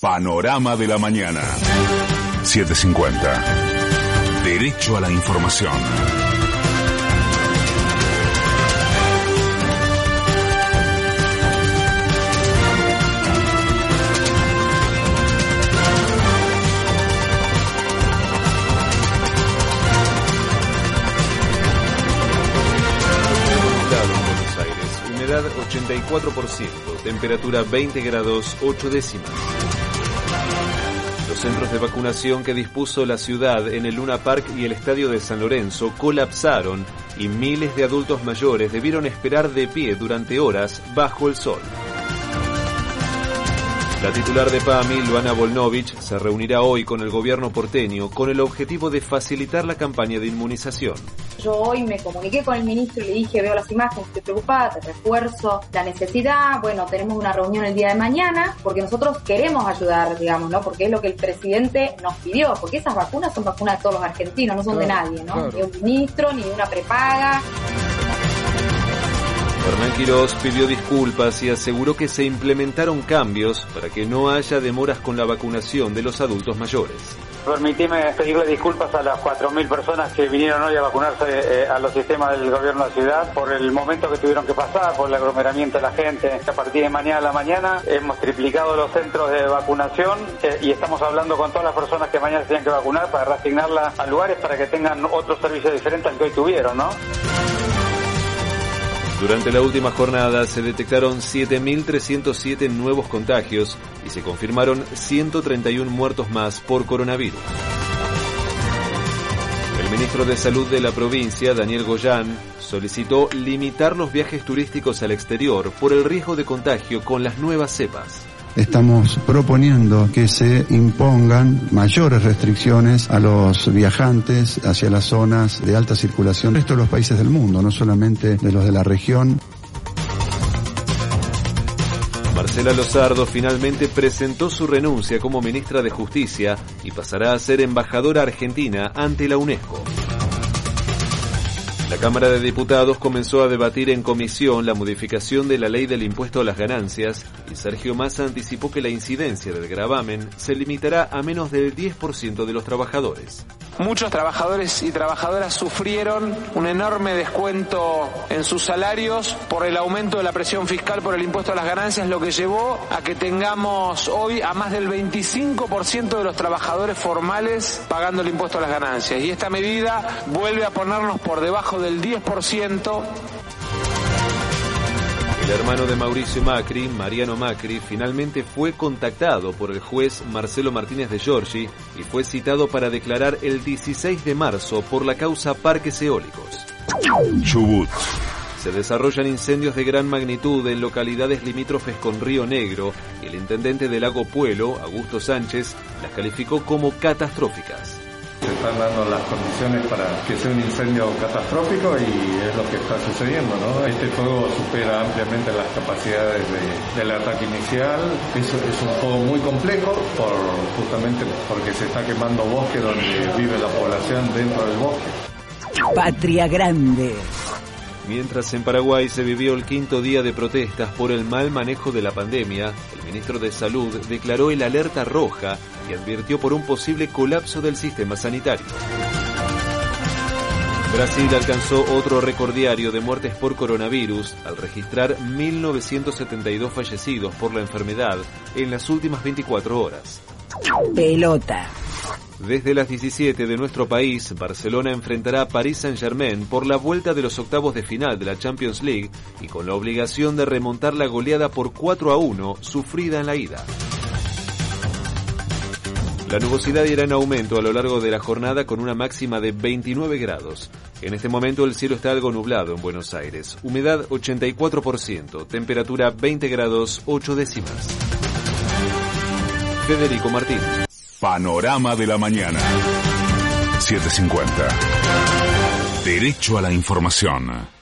Panorama de la mañana. 750. Derecho a la información. Buenos Aires, humedad 84%, temperatura 20 grados 8 décimas. Centros de vacunación que dispuso la ciudad en el Luna Park y el Estadio de San Lorenzo colapsaron y miles de adultos mayores debieron esperar de pie durante horas bajo el sol. La titular de PAMI, Luana Volnovich, se reunirá hoy con el gobierno porteño con el objetivo de facilitar la campaña de inmunización. Yo hoy me comuniqué con el ministro y le dije, veo las imágenes, estoy preocupada, te refuerzo la necesidad, bueno, tenemos una reunión el día de mañana, porque nosotros queremos ayudar, digamos, ¿no? Porque es lo que el presidente nos pidió, porque esas vacunas son vacunas de todos los argentinos, no son de nadie, ¿no? Ni un ministro, ni de una prepaga. Hernán Quiroz pidió disculpas y aseguró que se implementaron cambios para que no haya demoras con la vacunación de los adultos mayores. Permitime pedirle disculpas a las 4.000 personas que vinieron hoy a vacunarse eh, a los sistemas del gobierno de la ciudad por el momento que tuvieron que pasar, por el aglomeramiento de la gente. A partir de mañana a la mañana hemos triplicado los centros de vacunación eh, y estamos hablando con todas las personas que mañana se tienen que vacunar para reasignarlas a lugares para que tengan otro servicio diferente al que hoy tuvieron, ¿no? Durante la última jornada se detectaron 7.307 nuevos contagios y se confirmaron 131 muertos más por coronavirus. El ministro de Salud de la provincia, Daniel Goyán, solicitó limitar los viajes turísticos al exterior por el riesgo de contagio con las nuevas cepas. Estamos proponiendo que se impongan mayores restricciones a los viajantes hacia las zonas de alta circulación de los países del mundo, no solamente de los de la región. Marcela Lozardo finalmente presentó su renuncia como ministra de Justicia y pasará a ser embajadora argentina ante la UNESCO. La Cámara de Diputados comenzó a debatir en comisión la modificación de la ley del impuesto a las ganancias y Sergio Massa anticipó que la incidencia del gravamen se limitará a menos del 10% de los trabajadores. Muchos trabajadores y trabajadoras sufrieron un enorme descuento en sus salarios por el aumento de la presión fiscal por el impuesto a las ganancias, lo que llevó a que tengamos hoy a más del 25% de los trabajadores formales pagando el impuesto a las ganancias. Y esta medida vuelve a ponernos por debajo del 10%. El hermano de Mauricio Macri, Mariano Macri, finalmente fue contactado por el juez Marcelo Martínez de Giorgi y fue citado para declarar el 16 de marzo por la causa Parques Eólicos. Chubut. Se desarrollan incendios de gran magnitud en localidades limítrofes con Río Negro y el intendente del lago Puelo, Augusto Sánchez, las calificó como catastróficas. Están dando las condiciones para que sea un incendio catastrófico y es lo que está sucediendo, ¿no? Este fuego supera ampliamente las capacidades de- del ataque inicial. Es, es un fuego muy complejo por, justamente porque se está quemando bosque donde vive la población dentro del bosque. Patria Grande. Mientras en Paraguay se vivió el quinto día de protestas por el mal manejo de la pandemia, el ministro de Salud declaró el alerta roja y advirtió por un posible colapso del sistema sanitario. Brasil alcanzó otro récord diario de muertes por coronavirus al registrar 1.972 fallecidos por la enfermedad en las últimas 24 horas. Pelota. Desde las 17 de nuestro país, Barcelona enfrentará a Paris Saint-Germain por la vuelta de los octavos de final de la Champions League y con la obligación de remontar la goleada por 4 a 1 sufrida en la ida. La nubosidad irá en aumento a lo largo de la jornada con una máxima de 29 grados. En este momento el cielo está algo nublado en Buenos Aires. Humedad 84%, temperatura 20 grados 8 décimas. Federico Martín. Panorama de la mañana. 750. Derecho a la información.